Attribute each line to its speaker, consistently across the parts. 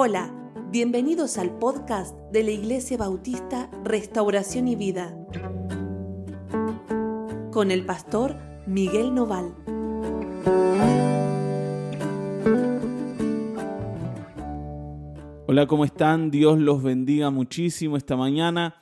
Speaker 1: Hola, bienvenidos al podcast de la Iglesia Bautista Restauración y Vida con el pastor Miguel Noval.
Speaker 2: Hola, ¿cómo están? Dios los bendiga muchísimo esta mañana.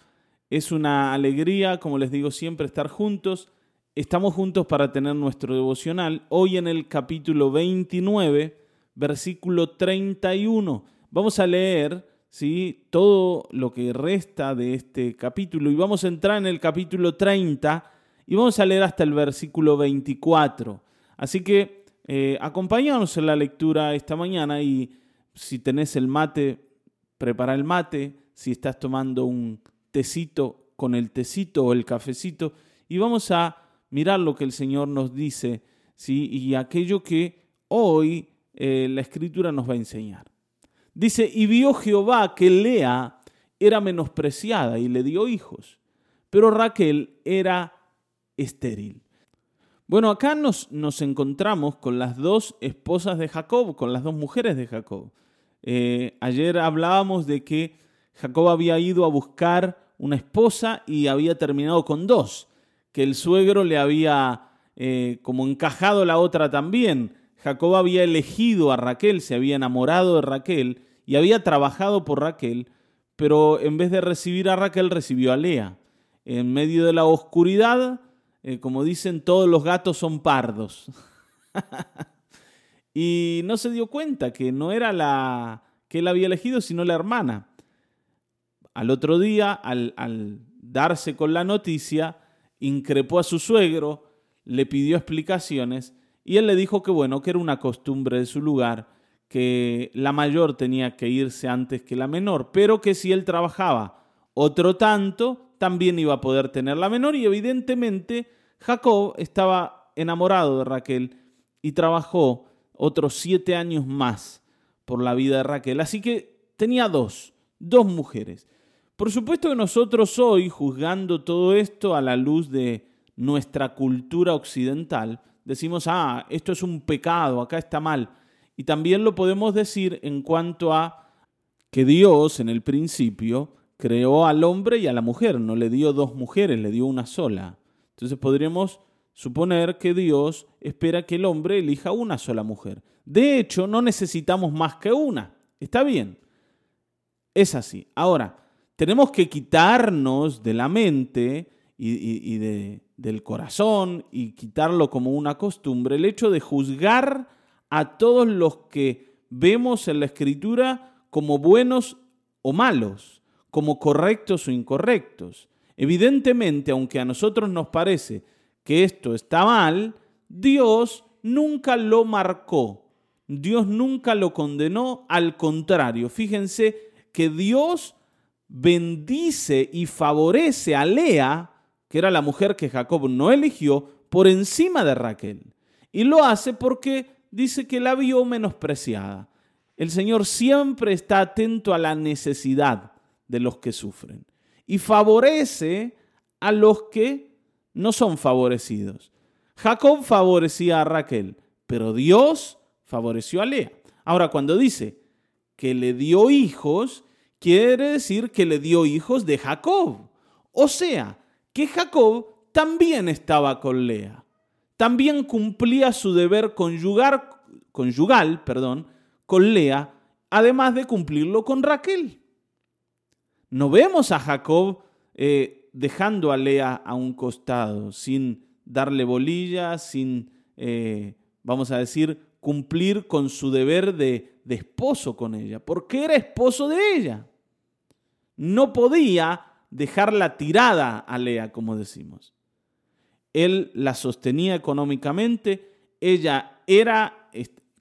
Speaker 2: Es una alegría, como les digo siempre, estar juntos. Estamos juntos para tener nuestro devocional. Hoy en el capítulo 29, versículo 31. Vamos a leer ¿sí? todo lo que resta de este capítulo y vamos a entrar en el capítulo 30 y vamos a leer hasta el versículo 24. Así que eh, acompáñanos en la lectura esta mañana y si tenés el mate, prepara el mate, si estás tomando un tecito con el tecito o el cafecito y vamos a mirar lo que el Señor nos dice ¿sí? y aquello que hoy eh, la escritura nos va a enseñar. Dice, y vio Jehová que Lea era menospreciada y le dio hijos, pero Raquel era estéril. Bueno, acá nos, nos encontramos con las dos esposas de Jacob, con las dos mujeres de Jacob. Eh, ayer hablábamos de que Jacob había ido a buscar una esposa y había terminado con dos, que el suegro le había eh, como encajado la otra también. Jacob había elegido a Raquel, se había enamorado de Raquel y había trabajado por Raquel, pero en vez de recibir a Raquel recibió a Lea. En medio de la oscuridad, eh, como dicen, todos los gatos son pardos. y no se dio cuenta que no era la que él había elegido, sino la hermana. Al otro día, al, al darse con la noticia, increpó a su suegro, le pidió explicaciones y él le dijo que bueno, que era una costumbre de su lugar, que la mayor tenía que irse antes que la menor, pero que si él trabajaba otro tanto, también iba a poder tener la menor y evidentemente Jacob estaba enamorado de Raquel y trabajó otros siete años más por la vida de Raquel. Así que tenía dos, dos mujeres. Por supuesto que nosotros hoy, juzgando todo esto a la luz de nuestra cultura occidental, decimos, ah, esto es un pecado, acá está mal. Y también lo podemos decir en cuanto a que Dios en el principio creó al hombre y a la mujer, no le dio dos mujeres, le dio una sola. Entonces podríamos suponer que Dios espera que el hombre elija una sola mujer. De hecho, no necesitamos más que una. Está bien. Es así. Ahora, tenemos que quitarnos de la mente y, de, del corazón y quitarlo como una costumbre, el hecho de juzgar a todos los que vemos en la escritura como buenos o malos, como correctos o incorrectos. Evidentemente, aunque a nosotros nos parece que esto está mal, Dios nunca lo marcó, Dios nunca lo condenó, al contrario, fíjense que Dios bendice y favorece a Lea que era la mujer que Jacob no eligió, por encima de Raquel. Y lo hace porque dice que la vio menospreciada. El Señor siempre está atento a la necesidad de los que sufren y favorece a los que no son favorecidos. Jacob favorecía a Raquel, pero Dios favoreció a Lea. Ahora, cuando dice que le dio hijos, quiere decir que le dio hijos de Jacob. O sea, que Jacob también estaba con Lea. También cumplía su deber conyugal perdón, con Lea, además de cumplirlo con Raquel. No vemos a Jacob eh, dejando a Lea a un costado, sin darle bolilla, sin, eh, vamos a decir, cumplir con su deber de, de esposo con ella, porque era esposo de ella. No podía dejarla tirada a Lea, como decimos. Él la sostenía económicamente, ella era,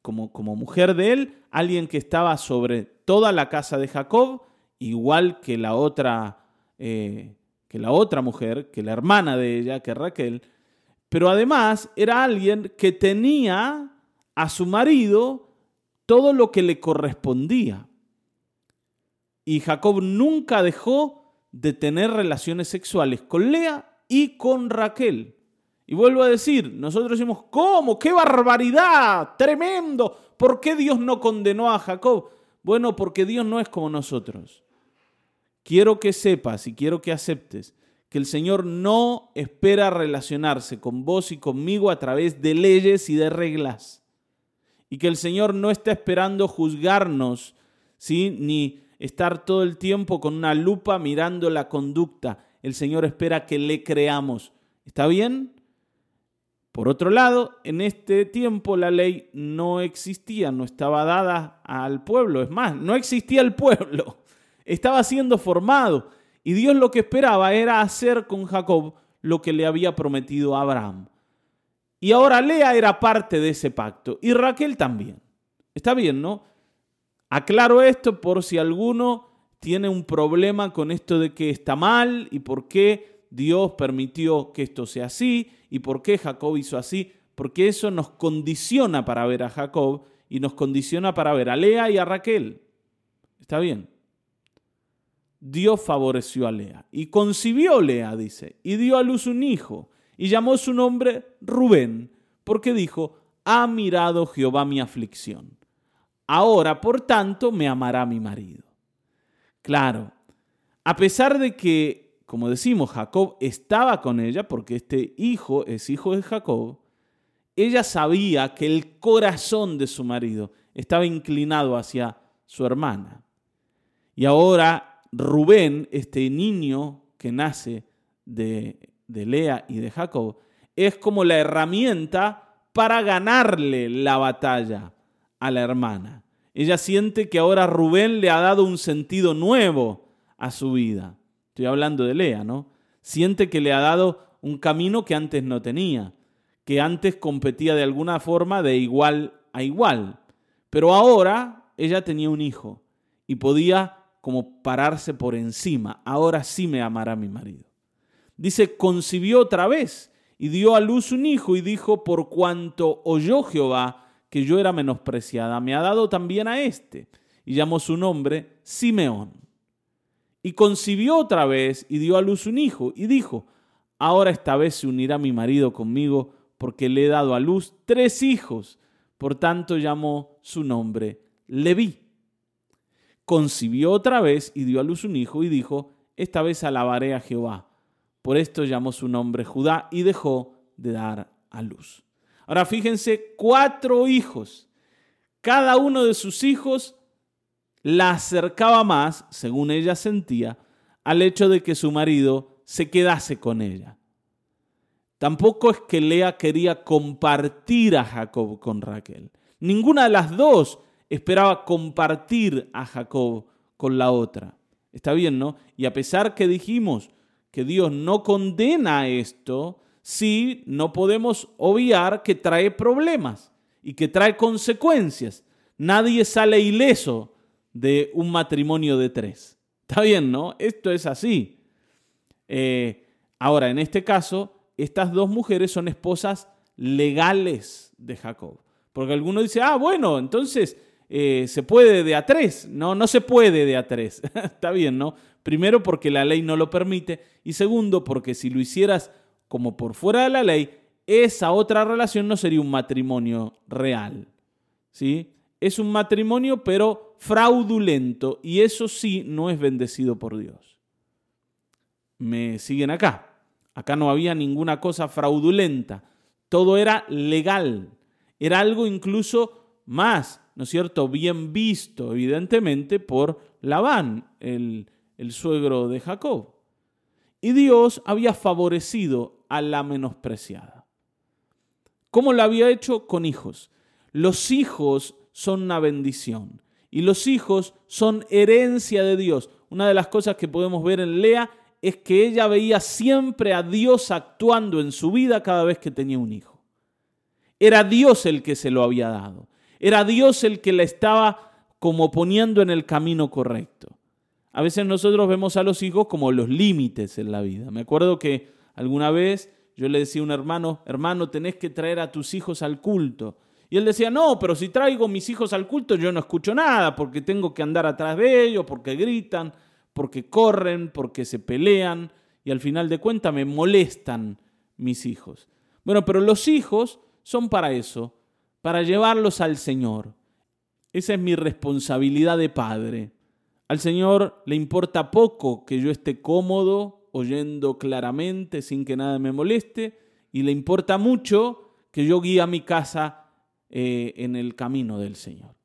Speaker 2: como, como mujer de él, alguien que estaba sobre toda la casa de Jacob, igual que la otra, eh, que la otra mujer, que la hermana de ella, que Raquel, pero además era alguien que tenía a su marido todo lo que le correspondía. Y Jacob nunca dejó de tener relaciones sexuales con Lea y con Raquel. Y vuelvo a decir, nosotros decimos, ¿cómo? ¡Qué barbaridad! ¡Tremendo! ¿Por qué Dios no condenó a Jacob? Bueno, porque Dios no es como nosotros. Quiero que sepas y quiero que aceptes que el Señor no espera relacionarse con vos y conmigo a través de leyes y de reglas. Y que el Señor no está esperando juzgarnos, ¿sí? ni estar todo el tiempo con una lupa mirando la conducta. El Señor espera que le creamos. ¿Está bien? Por otro lado, en este tiempo la ley no existía, no estaba dada al pueblo. Es más, no existía el pueblo. Estaba siendo formado. Y Dios lo que esperaba era hacer con Jacob lo que le había prometido a Abraham. Y ahora Lea era parte de ese pacto y Raquel también. Está bien, ¿no? Aclaro esto por si alguno tiene un problema con esto de que está mal y por qué Dios permitió que esto sea así y por qué Jacob hizo así, porque eso nos condiciona para ver a Jacob y nos condiciona para ver a Lea y a Raquel. ¿Está bien? Dios favoreció a Lea y concibió Lea, dice, y dio a luz un hijo y llamó su nombre Rubén, porque dijo, ha mirado Jehová mi aflicción. Ahora, por tanto, me amará mi marido. Claro, a pesar de que, como decimos, Jacob estaba con ella, porque este hijo es hijo de Jacob, ella sabía que el corazón de su marido estaba inclinado hacia su hermana. Y ahora Rubén, este niño que nace de, de Lea y de Jacob, es como la herramienta para ganarle la batalla a la hermana. Ella siente que ahora Rubén le ha dado un sentido nuevo a su vida. Estoy hablando de Lea, ¿no? Siente que le ha dado un camino que antes no tenía, que antes competía de alguna forma de igual a igual. Pero ahora ella tenía un hijo y podía como pararse por encima. Ahora sí me amará mi marido. Dice, concibió otra vez y dio a luz un hijo y dijo, por cuanto oyó Jehová que yo era menospreciada, me ha dado también a este. Y llamó su nombre Simeón. Y concibió otra vez y dio a luz un hijo y dijo, ahora esta vez se unirá mi marido conmigo porque le he dado a luz tres hijos. Por tanto llamó su nombre Leví concibió otra vez y dio a luz un hijo y dijo, esta vez alabaré a Jehová. Por esto llamó su nombre Judá y dejó de dar a luz. Ahora fíjense, cuatro hijos. Cada uno de sus hijos la acercaba más, según ella sentía, al hecho de que su marido se quedase con ella. Tampoco es que Lea quería compartir a Jacob con Raquel. Ninguna de las dos esperaba compartir a Jacob con la otra. Está bien, ¿no? Y a pesar que dijimos que Dios no condena esto, sí no podemos obviar que trae problemas y que trae consecuencias. Nadie sale ileso de un matrimonio de tres. Está bien, ¿no? Esto es así. Eh, ahora, en este caso, estas dos mujeres son esposas legales de Jacob. Porque alguno dice, ah, bueno, entonces eh, se puede de a tres. No, no se puede de a tres. Está bien, ¿no? Primero porque la ley no lo permite y segundo porque si lo hicieras como por fuera de la ley, esa otra relación no sería un matrimonio real. ¿Sí? Es un matrimonio pero fraudulento y eso sí no es bendecido por Dios. ¿Me siguen acá? Acá no había ninguna cosa fraudulenta. Todo era legal. Era algo incluso más ¿no es cierto?, bien visto, evidentemente, por Labán, el, el suegro de Jacob. Y Dios había favorecido a la menospreciada. ¿Cómo lo había hecho? Con hijos. Los hijos son una bendición y los hijos son herencia de Dios. Una de las cosas que podemos ver en Lea es que ella veía siempre a Dios actuando en su vida cada vez que tenía un hijo. Era Dios el que se lo había dado. Era Dios el que la estaba como poniendo en el camino correcto. A veces nosotros vemos a los hijos como los límites en la vida. Me acuerdo que alguna vez yo le decía a un hermano, hermano, tenés que traer a tus hijos al culto. Y él decía, no, pero si traigo mis hijos al culto yo no escucho nada porque tengo que andar atrás de ellos, porque gritan, porque corren, porque se pelean y al final de cuentas me molestan mis hijos. Bueno, pero los hijos son para eso, para llevarlos al Señor. Esa es mi responsabilidad de padre. Al Señor le importa poco que yo esté cómodo, oyendo claramente, sin que nada me moleste, y le importa mucho que yo guíe a mi casa eh, en el camino del Señor.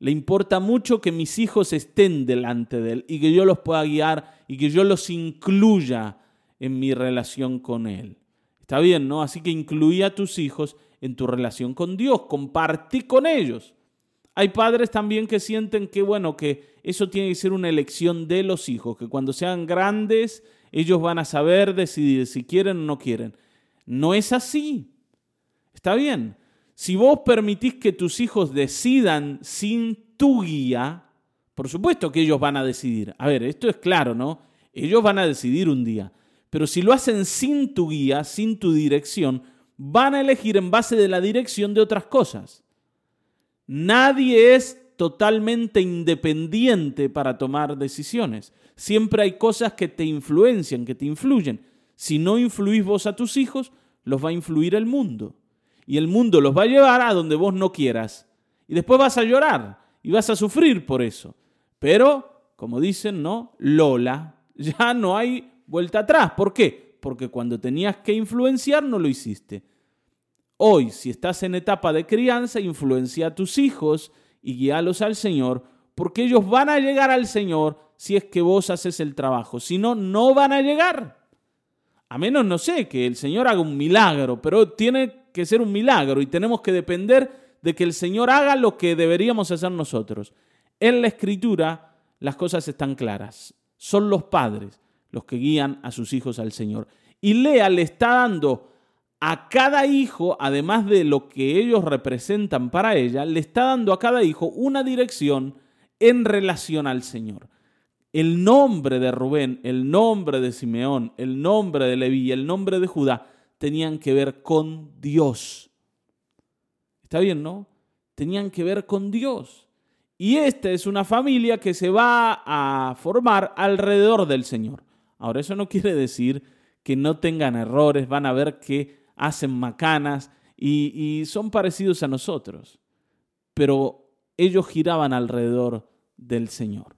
Speaker 2: Le importa mucho que mis hijos estén delante de Él y que yo los pueda guiar y que yo los incluya en mi relación con Él. Está bien, ¿no? Así que incluí a tus hijos en tu relación con Dios, compartí con ellos. Hay padres también que sienten que, bueno, que eso tiene que ser una elección de los hijos, que cuando sean grandes ellos van a saber decidir si quieren o no quieren. No es así. Está bien. Si vos permitís que tus hijos decidan sin tu guía, por supuesto que ellos van a decidir. A ver, esto es claro, ¿no? Ellos van a decidir un día. Pero si lo hacen sin tu guía, sin tu dirección, van a elegir en base de la dirección de otras cosas. Nadie es totalmente independiente para tomar decisiones. Siempre hay cosas que te influencian, que te influyen. Si no influís vos a tus hijos, los va a influir el mundo. Y el mundo los va a llevar a donde vos no quieras. Y después vas a llorar y vas a sufrir por eso. Pero, como dicen, ¿no? Lola, ya no hay vuelta atrás. ¿Por qué? Porque cuando tenías que influenciar no lo hiciste. Hoy, si estás en etapa de crianza, influencia a tus hijos y guíalos al Señor, porque ellos van a llegar al Señor si es que vos haces el trabajo. Si no, no van a llegar. A menos, no sé, que el Señor haga un milagro, pero tiene que ser un milagro y tenemos que depender de que el Señor haga lo que deberíamos hacer nosotros. En la Escritura las cosas están claras. Son los padres los que guían a sus hijos al Señor. Y Lea le está dando a cada hijo, además de lo que ellos representan para ella, le está dando a cada hijo una dirección en relación al Señor. El nombre de Rubén, el nombre de Simeón, el nombre de Leví, el nombre de Judá tenían que ver con Dios. ¿Está bien, no? Tenían que ver con Dios. Y esta es una familia que se va a formar alrededor del Señor. Ahora, eso no quiere decir que no tengan errores, van a ver que hacen macanas y, son parecidos a nosotros, pero ellos giraban alrededor del Señor.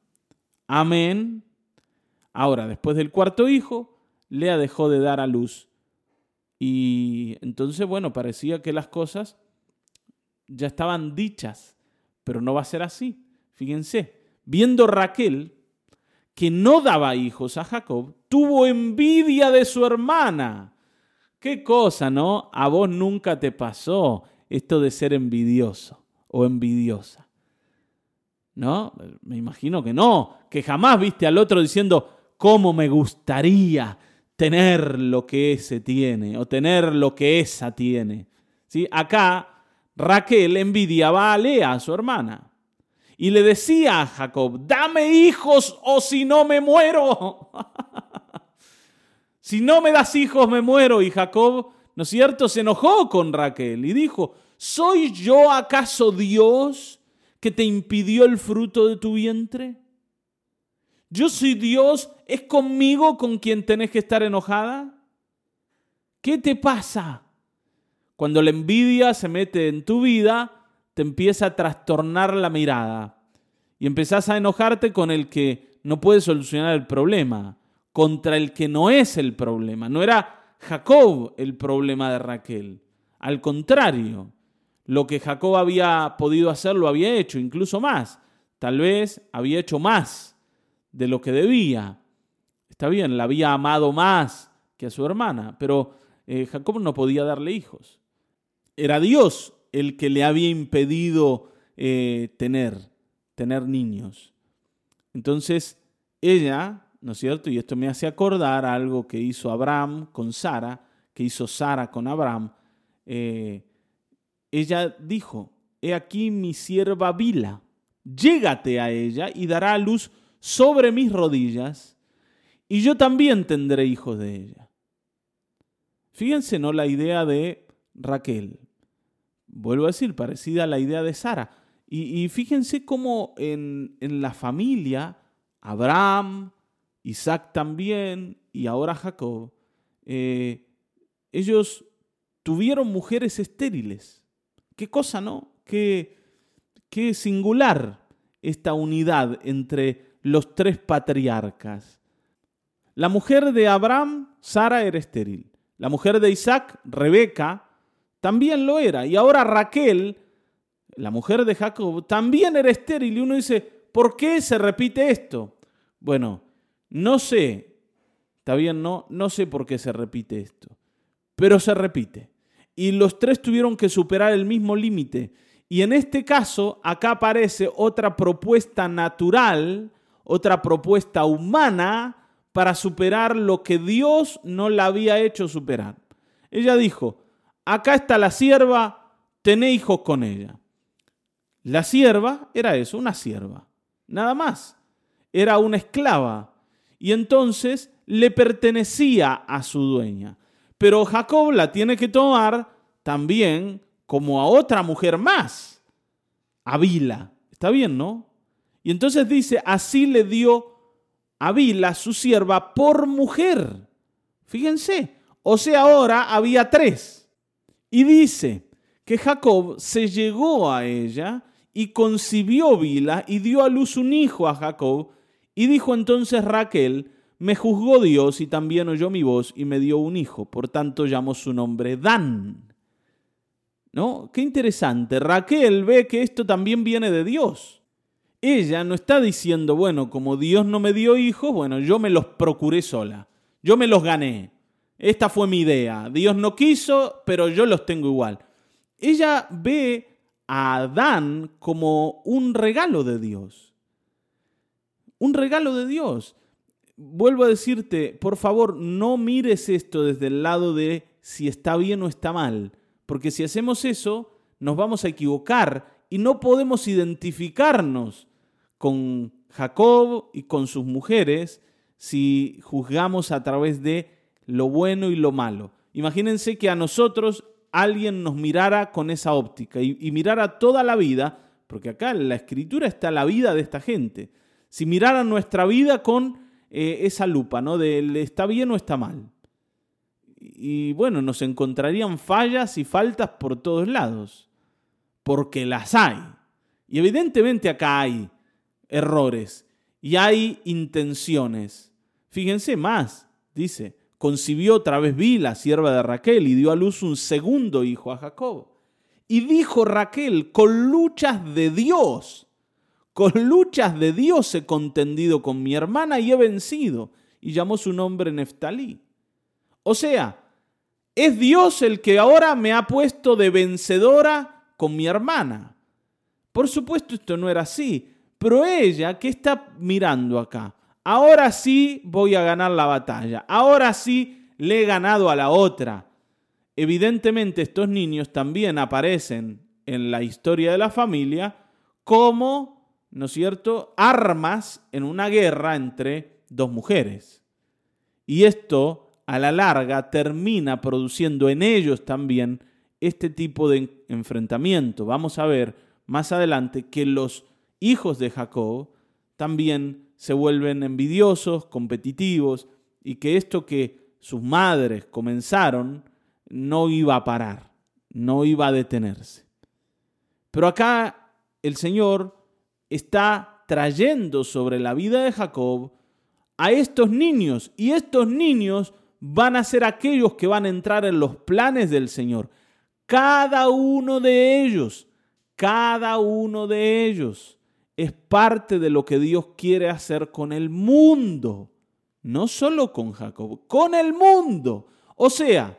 Speaker 2: Amén. Ahora, después del cuarto hijo, Lea dejó de dar a luz. Y entonces, bueno, parecía que las cosas ya estaban dichas, pero no va a ser así. Fíjense, viendo Raquel que no daba hijos a Jacob, tuvo envidia de su hermana Qué cosa, ¿no? A vos nunca te pasó esto de ser envidioso o envidiosa. ¿No? Me imagino que no, que jamás viste al otro diciendo, ¿cómo me gustaría tener lo que ese tiene o tener lo que esa tiene? ¿Sí? Acá Raquel envidiaba a Lea, a su hermana, y le decía a Jacob, dame hijos o si no me muero. Si no me das hijos, me muero. Y Jacob, ¿no es cierto?, se enojó con Raquel y dijo, ¿soy yo acaso Dios que te impidió el fruto de tu vientre? Yo soy Dios, ¿es conmigo con quien tenés que estar enojada? ¿Qué te pasa? Cuando la envidia se mete en tu vida, te empieza a trastornar la mirada y empezás a enojarte con el que no puede solucionar el problema contra el que no es el problema. No era Jacob el problema de Raquel. Al contrario, lo que Jacob había podido hacer lo había hecho, incluso más. Tal vez había hecho más de lo que debía. Está bien, la había amado más que a su hermana, pero eh, Jacob no podía darle hijos. Era Dios el que le había impedido eh, tener, tener niños. Entonces, ella ¿no es cierto? Y esto me hace acordar algo que hizo Abraham con Sara, que hizo Sara con Abraham. Eh, ella dijo, he aquí mi sierva Bila, llégate a ella y dará a luz sobre mis rodillas, y yo también tendré hijos de ella. Fíjense, ¿no? La idea de Raquel. Vuelvo a decir, parecida a la idea de Sara. Y, fíjense cómo en, en la familia, Abraham, Isaac también y ahora Jacob, eh, ellos tuvieron mujeres estériles. Qué cosa, ¿no? Qué, qué singular esta unidad entre los tres patriarcas. La mujer de Abraham, Sara, era estéril. La mujer de Isaac, Rebeca, también lo era. Y ahora Raquel, la mujer de Jacob, también era estéril. Y uno dice, ¿por qué se repite esto? Bueno, no sé, está bien, no, no sé por qué se repite esto, pero se repite. Y los tres tuvieron que superar el mismo límite. Y en este caso, acá aparece otra propuesta natural, otra propuesta humana para superar lo que Dios no la había hecho superar. Ella dijo, acá está la sierva, tené hijos con ella. La sierva era eso, una sierva, nada más. Era una esclava y entonces le pertenecía a su dueña. Pero Jacob la tiene que tomar también como a otra mujer más, a Bila. Está bien, ¿no? Y entonces dice, así le dio a Bila, su sierva, por mujer. Fíjense, o sea, ahora había tres. Y dice que Jacob se llegó a ella y concibió Bila y dio a luz un hijo a Jacob. Y dijo entonces Raquel, me juzgó Dios y también oyó mi voz y me dio un hijo. Por tanto llamó su nombre Dan. ¿No? Qué interesante. Raquel ve que esto también viene de Dios ella no está diciendo, bueno, como Dios no me dio hijos, bueno, yo me los procuré sola, yo me los gané, esta fue mi idea, Dios no quiso, pero yo los tengo igual. Ella ve a Adán como un regalo de Dios, un regalo de Dios. Vuelvo a decirte, por favor, no mires esto desde el lado de si está bien o está mal, porque si hacemos eso, nos vamos a equivocar y no podemos identificarnos con Jacob y con sus mujeres si juzgamos a través de lo bueno y lo malo. Imagínense que a nosotros alguien nos mirara con esa óptica y, mirara toda la vida, porque acá en la escritura está la vida de esta gente. Si mirara nuestra vida con eh, esa lupa, ¿no? De está bien o está mal. Y bueno, nos encontrarían fallas y faltas por todos lados porque las hay. Y evidentemente acá hay errores y hay intenciones. Fíjense más, dice, concibió otra vez la sierva de Raquel, y dio a luz un segundo hijo a Jacob. Y dijo Raquel, con luchas de Dios, con luchas de Dios he contendido con mi hermana y he vencido. Y llamó su nombre Neftalí. O sea, es Dios el que ahora me ha puesto de vencedora con mi hermana. Por supuesto esto no era así, pero ella, ¿qué está mirando acá? Ahora sí voy a ganar la batalla, ahora sí le he ganado a la otra. Evidentemente estos niños también aparecen en la historia de la familia como, ¿no es cierto?, armas en una guerra entre dos mujeres. Y esto, a la larga, termina produciendo en ellos también este tipo de enfrentamiento. Vamos a ver más adelante que los hijos de Jacob también se vuelven envidiosos, competitivos, y que esto que sus madres comenzaron no iba a parar, no iba a detenerse. Pero acá el Señor está trayendo sobre la vida de Jacob a estos niños, y estos niños van a ser aquellos que van a entrar en los planes del Señor. Cada uno de ellos, cada uno de ellos es parte de lo que Dios quiere hacer con el mundo. No solo con Jacob, con el mundo. O sea,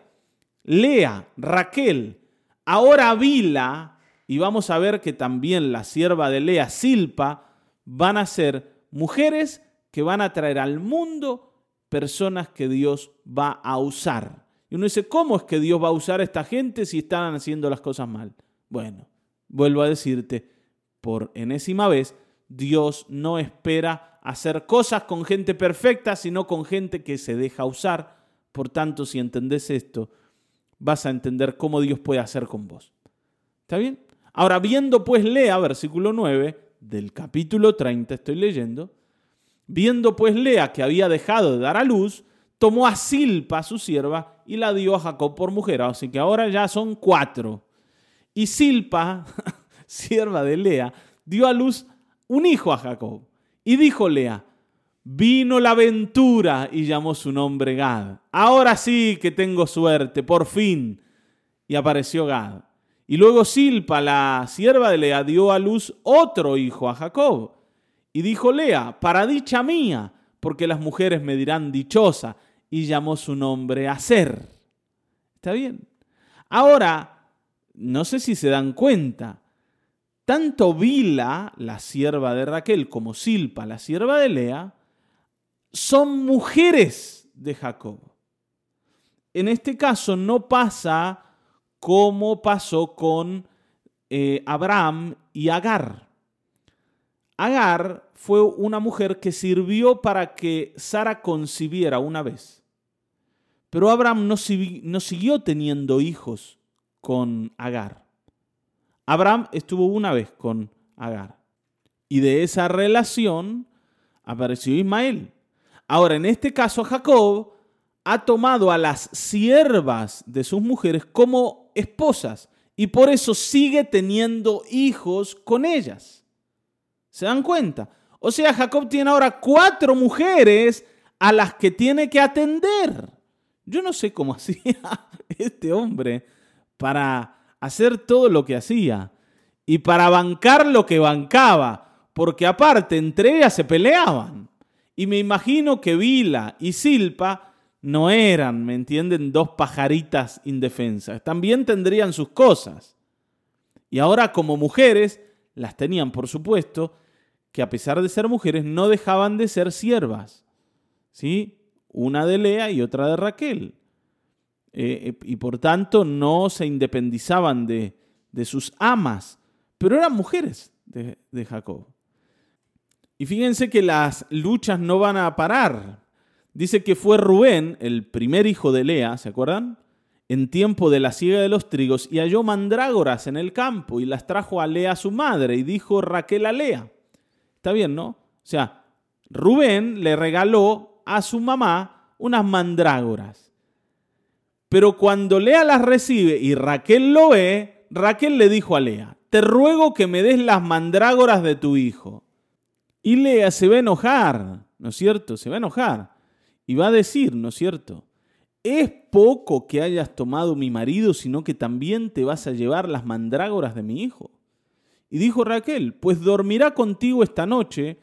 Speaker 2: Lea, Raquel, ahora Vila, y vamos a ver que también la sierva de Lea, Silpa, van a ser mujeres que van a traer al mundo personas que Dios va a usar. Y uno dice, ¿cómo es que Dios va a usar a esta gente si están haciendo las cosas mal? Bueno, vuelvo a decirte, por enésima vez, Dios no espera hacer cosas con gente perfecta, sino con gente que se deja usar. Por tanto, si entendés esto, vas a entender cómo Dios puede hacer con vos. ¿Está bien? Ahora, viendo pues, lea, versículo 9 del capítulo 30, estoy leyendo, viendo pues Lea que había dejado de dar a luz, tomó a Silpa, su sierva, y la dio a Jacob por mujer. Así que ahora ya son cuatro. Y Silpa sierva de Lea, dio a luz un hijo a Jacob. Y dijo Lea, vino la ventura y llamó su nombre Gad. Ahora sí que tengo suerte, por fin. Y apareció Gad. Y luego Silpa, la sierva de Lea, dio a luz otro hijo a Jacob. Y dijo Lea, para dicha mía, porque las mujeres me dirán dichosa. Y llamó su nombre Aser. ¿Está bien? Ahora, no sé si se dan cuenta, tanto Vila, la sierva de Raquel, como Silpa, la sierva de Lea, son mujeres de Jacob. En este caso no pasa como pasó con eh, Abraham y Agar. Agar fue una mujer que sirvió para que Sara concibiera una vez. Pero Abraham no, no siguió teniendo hijos con Agar. Abraham estuvo una vez con Agar. Y de esa relación apareció Ismael. Ahora, en este caso, Jacob ha tomado a las siervas de sus mujeres como esposas y por eso sigue teniendo hijos con ellas. ¿Se dan cuenta? O sea, Jacob tiene ahora cuatro mujeres a las que tiene que atender. Yo no sé cómo hacía este hombre para hacer todo lo que hacía y para bancar lo que bancaba, porque aparte entre ellas se peleaban. Y me imagino que Vila y Silpa no eran, ¿me entienden?, dos pajaritas indefensas. También tendrían sus cosas. Y ahora como mujeres, las tenían, por supuesto, que a pesar de ser mujeres, no dejaban de ser siervas. ¿Sí? Una de Lea y otra de Raquel. Eh, eh, y por tanto no se independizaban de, de sus amas, pero eran mujeres de, de Jacob. Y fíjense que las luchas no van a parar. Dice que fue Rubén, el primer hijo de Lea, ¿se acuerdan? En tiempo de la siega de los trigos y halló mandrágoras en el campo y las trajo a Lea su madre y dijo Raquel a Lea. Está bien, ¿no? O sea, Rubén le regaló a su mamá unas mandrágoras. Pero cuando Lea las recibe y Raquel lo ve, Raquel le dijo a Lea, te ruego que me des las mandrágoras de tu hijo. Y Lea se va a enojar, ¿no es cierto? Se va a enojar. Y va a decir, ¿no es cierto? Es poco que hayas tomado mi marido, sino que también te vas a llevar las mandrágoras de mi hijo. Y dijo Raquel, pues dormirá contigo esta noche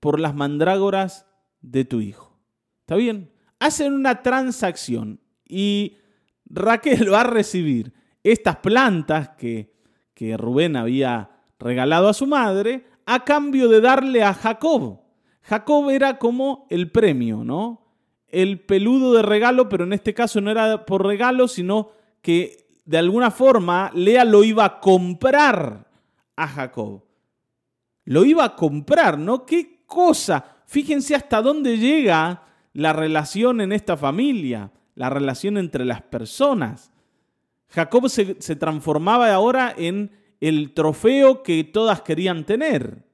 Speaker 2: por las mandrágoras de tu hijo. ¿Está bien? Hacen una transacción y Raquel va a recibir estas plantas que, que Rubén había regalado a su madre a cambio de darle a Jacob. Jacob era como el premio, ¿no? El peludo de regalo, pero en este caso no era por regalo, sino que de alguna forma Lea lo iba a comprar a Jacob. Lo iba a comprar, ¿no? ¿Qué cosa? Fíjense hasta dónde llega la relación en esta familia, la relación entre las personas. Jacob se, se transformaba ahora en el trofeo que todas querían tener.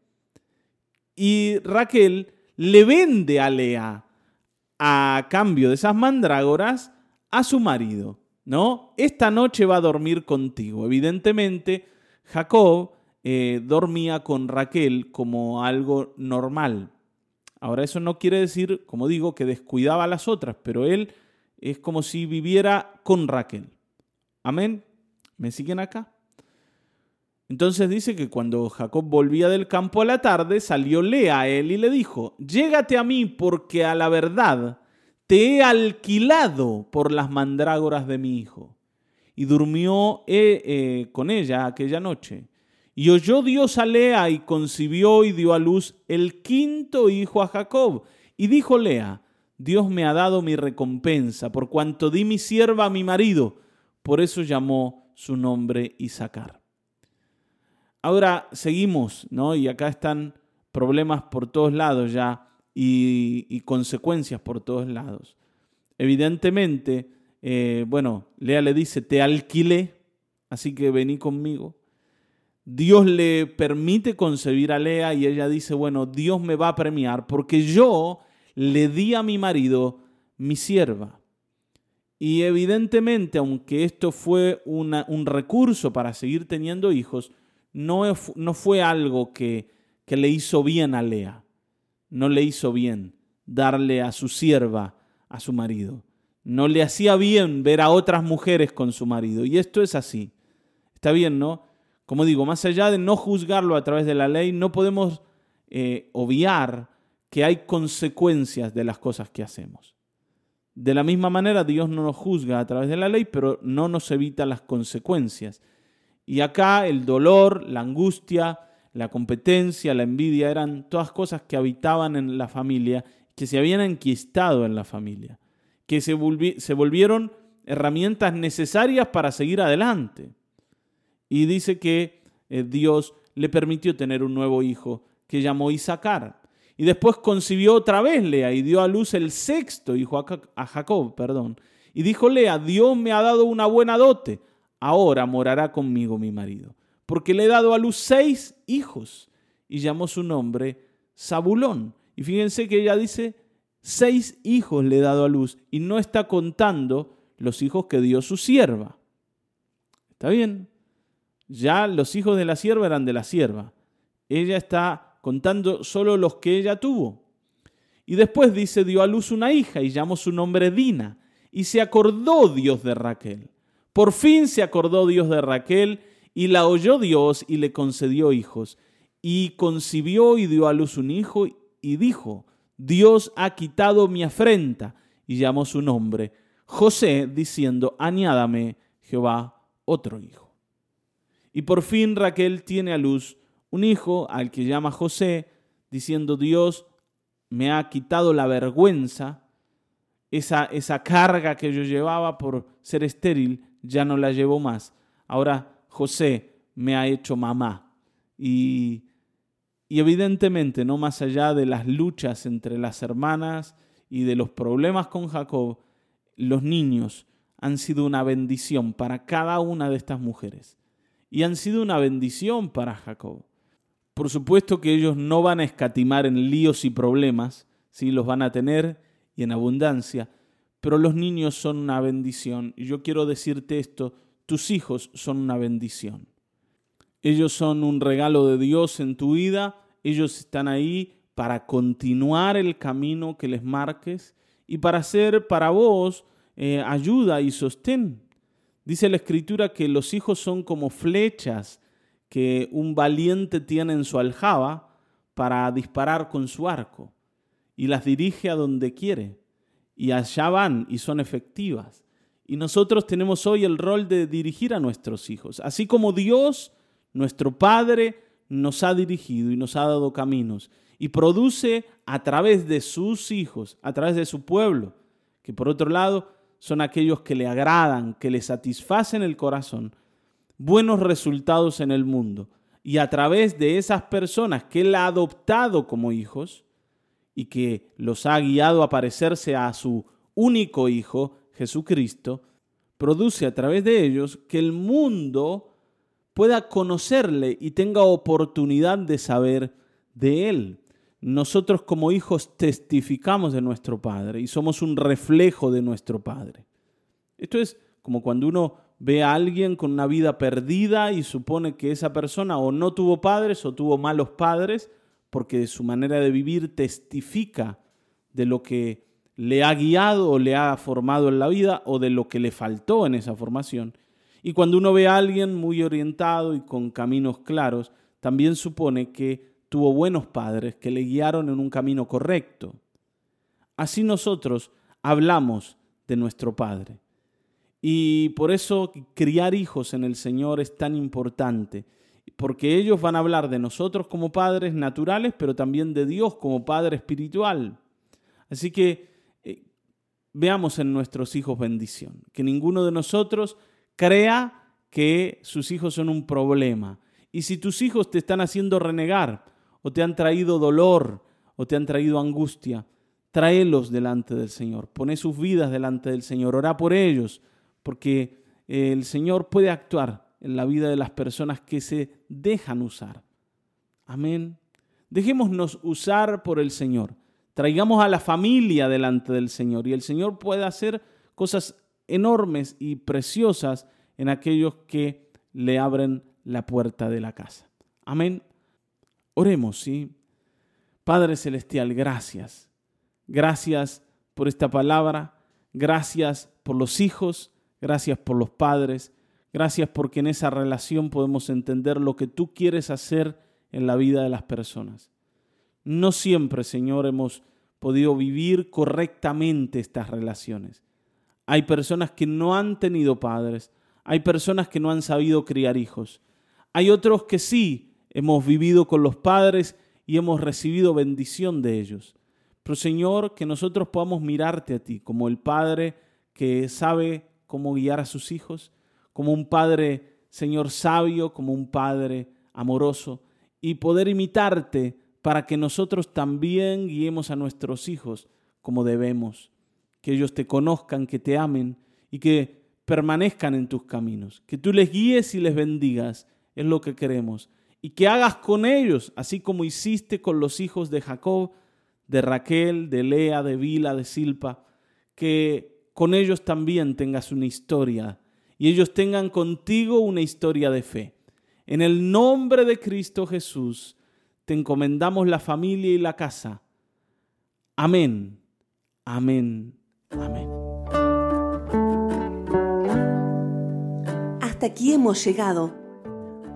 Speaker 2: Y Raquel le vende a Lea a cambio de esas mandrágoras a su marido, ¿no? Esta noche va a dormir contigo. Evidentemente, Jacob eh, dormía con Raquel como algo normal. Ahora, eso no quiere decir, como digo, que descuidaba a las otras, pero él es como si viviera con Raquel. Amén. ¿Me siguen acá? Entonces dice que cuando Jacob volvía del campo a la tarde, salió Lea a él y le dijo, llégate a mí porque a la verdad te he alquilado por las mandrágoras de mi hijo. Y durmió eh, eh, con ella aquella noche. Y oyó Dios a Lea y concibió y dio a luz el quinto hijo a Jacob. Y dijo Lea, Dios me ha dado mi recompensa por cuanto di mi sierva a mi marido. Por eso llamó su nombre Isaacar. Ahora seguimos, ¿no? Y acá están problemas por todos lados ya y, consecuencias por todos lados. Evidentemente, eh, bueno, Lea le dice, te alquilé, así que vení conmigo. Dios le permite concebir a Lea y ella dice, bueno, Dios me va a premiar porque yo le di a mi marido mi sierva. Y evidentemente, aunque esto fue un recurso para seguir teniendo hijos, no, no fue algo que, que le hizo bien a Lea. No le hizo bien darle a su sierva a su marido. No le hacía bien ver a otras mujeres con su marido. Y esto es así. Está bien, ¿no? Como digo, más allá de no juzgarlo a través de la ley, no podemos eh, obviar que hay consecuencias de las cosas que hacemos. De la misma manera, Dios no nos juzga a través de la ley, pero no nos evita las consecuencias. Y acá el dolor, la angustia, la competencia, la envidia eran todas cosas que habitaban en la familia, que se habían enquistado en la familia, que se, se volvieron herramientas necesarias para seguir adelante. Y dice que eh, Dios le permitió tener un nuevo hijo que llamó Isaacar. Y después concibió otra vez Lea y dio a luz el sexto hijo a Jacob, perdón. Y dijo Lea, Dios me ha dado una buena dote, ahora morará conmigo mi marido. Porque le he dado a luz seis hijos. Y llamó su nombre Zabulón. Y fíjense que ella dice, seis hijos le he dado a luz. Y no está contando los hijos que dio su sierva. ¿Está bien? Ya los hijos de la sierva eran de la sierva. Ella está contando solo los que ella tuvo. Y después dice, dio a luz una hija y llamó su nombre Dina. Y se acordó Dios de Raquel. Por fin se acordó Dios de Raquel y la oyó Dios y le concedió hijos. Y concibió y dio a luz un hijo y dijo, Dios ha quitado mi afrenta. Y llamó su nombre José, diciendo, añádame Jehová otro hijo. Y por fin Raquel tiene a luz un hijo al que llama José, diciendo, Dios me ha quitado la vergüenza, esa, esa carga que yo llevaba por ser estéril, ya no la llevo más. Ahora José me ha hecho mamá. Y, y evidentemente, no más allá de las luchas entre las hermanas y de los problemas con Jacob, los niños han sido una bendición para cada una de estas mujeres y han sido una bendición para Jacob. Por supuesto que ellos no van a escatimar en líos y problemas, sí los van a tener y en abundancia, pero los niños son una bendición. Y yo quiero decirte esto, tus hijos son una bendición. Ellos son un regalo de Dios en tu vida, ellos están ahí para continuar el camino que les marques y para ser para vos eh, ayuda y sostén. Dice la escritura que los hijos son como flechas que un valiente tiene en su aljaba para disparar con su arco y las dirige a donde quiere y allá van y son efectivas. Y nosotros tenemos hoy el rol de dirigir a nuestros hijos, así como Dios, nuestro Padre, nos ha dirigido y nos ha dado caminos y produce a través de sus hijos, a través de su pueblo, que por otro lado son aquellos que le agradan, que le satisfacen el corazón, buenos resultados en el mundo. Y a través de esas personas que Él ha adoptado como hijos y que los ha guiado a parecerse a su único Hijo, Jesucristo, produce a través de ellos que el mundo pueda conocerle y tenga oportunidad de saber de Él nosotros como hijos testificamos de nuestro Padre y somos un reflejo de nuestro Padre. Esto es como cuando uno ve a alguien con una vida perdida y supone que esa persona o no tuvo padres o tuvo malos padres porque su manera de vivir testifica de lo que le ha guiado o le ha formado en la vida o de lo que le faltó en esa formación. Y cuando uno ve a alguien muy orientado y con caminos claros, también supone que tuvo buenos padres que le guiaron en un camino correcto. Así nosotros hablamos de nuestro Padre. Y por eso criar hijos en el Señor es tan importante, porque ellos van a hablar de nosotros como padres naturales, pero también de Dios como Padre espiritual. Así que eh, veamos en nuestros hijos bendición, que ninguno de nosotros crea que sus hijos son un problema. Y si tus hijos te están haciendo renegar, o te han traído dolor o te han traído angustia, tráelos delante del Señor, pone sus vidas delante del Señor, ora por ellos, porque el Señor puede actuar en la vida de las personas que se dejan usar. Amén. Dejémonos usar por el Señor. Traigamos a la familia delante del Señor y el Señor puede hacer cosas enormes y preciosas en aquellos que le abren la puerta de la casa. Amén. Oremos, ¿sí? Padre Celestial, gracias. Gracias por esta palabra. Gracias por los hijos. Gracias por los padres. Gracias porque en esa relación podemos entender lo que tú quieres hacer en la vida de las personas. No siempre, Señor, hemos podido vivir correctamente estas relaciones. Hay personas que no han tenido padres, hay personas que no han sabido criar hijos, hay otros que sí hemos vivido con los padres y hemos recibido bendición de ellos. Pero Señor, que nosotros podamos mirarte a ti como el Padre que sabe cómo guiar a sus hijos, como un Padre, Señor, sabio, como un Padre amoroso, y poder imitarte para que nosotros también guiemos a nuestros hijos como debemos, que ellos te conozcan, que te amen y que permanezcan en tus caminos, que tú les guíes y les bendigas, es lo que queremos, y que hagas con ellos, así como hiciste con los hijos de Jacob, de Raquel, de Lea, de Vila, de Silpa, que con ellos también tengas una historia y ellos tengan contigo una historia de fe. En el nombre de Cristo Jesús, te encomendamos la familia y la casa. Amén, amén, amén.
Speaker 1: Hasta aquí hemos llegado.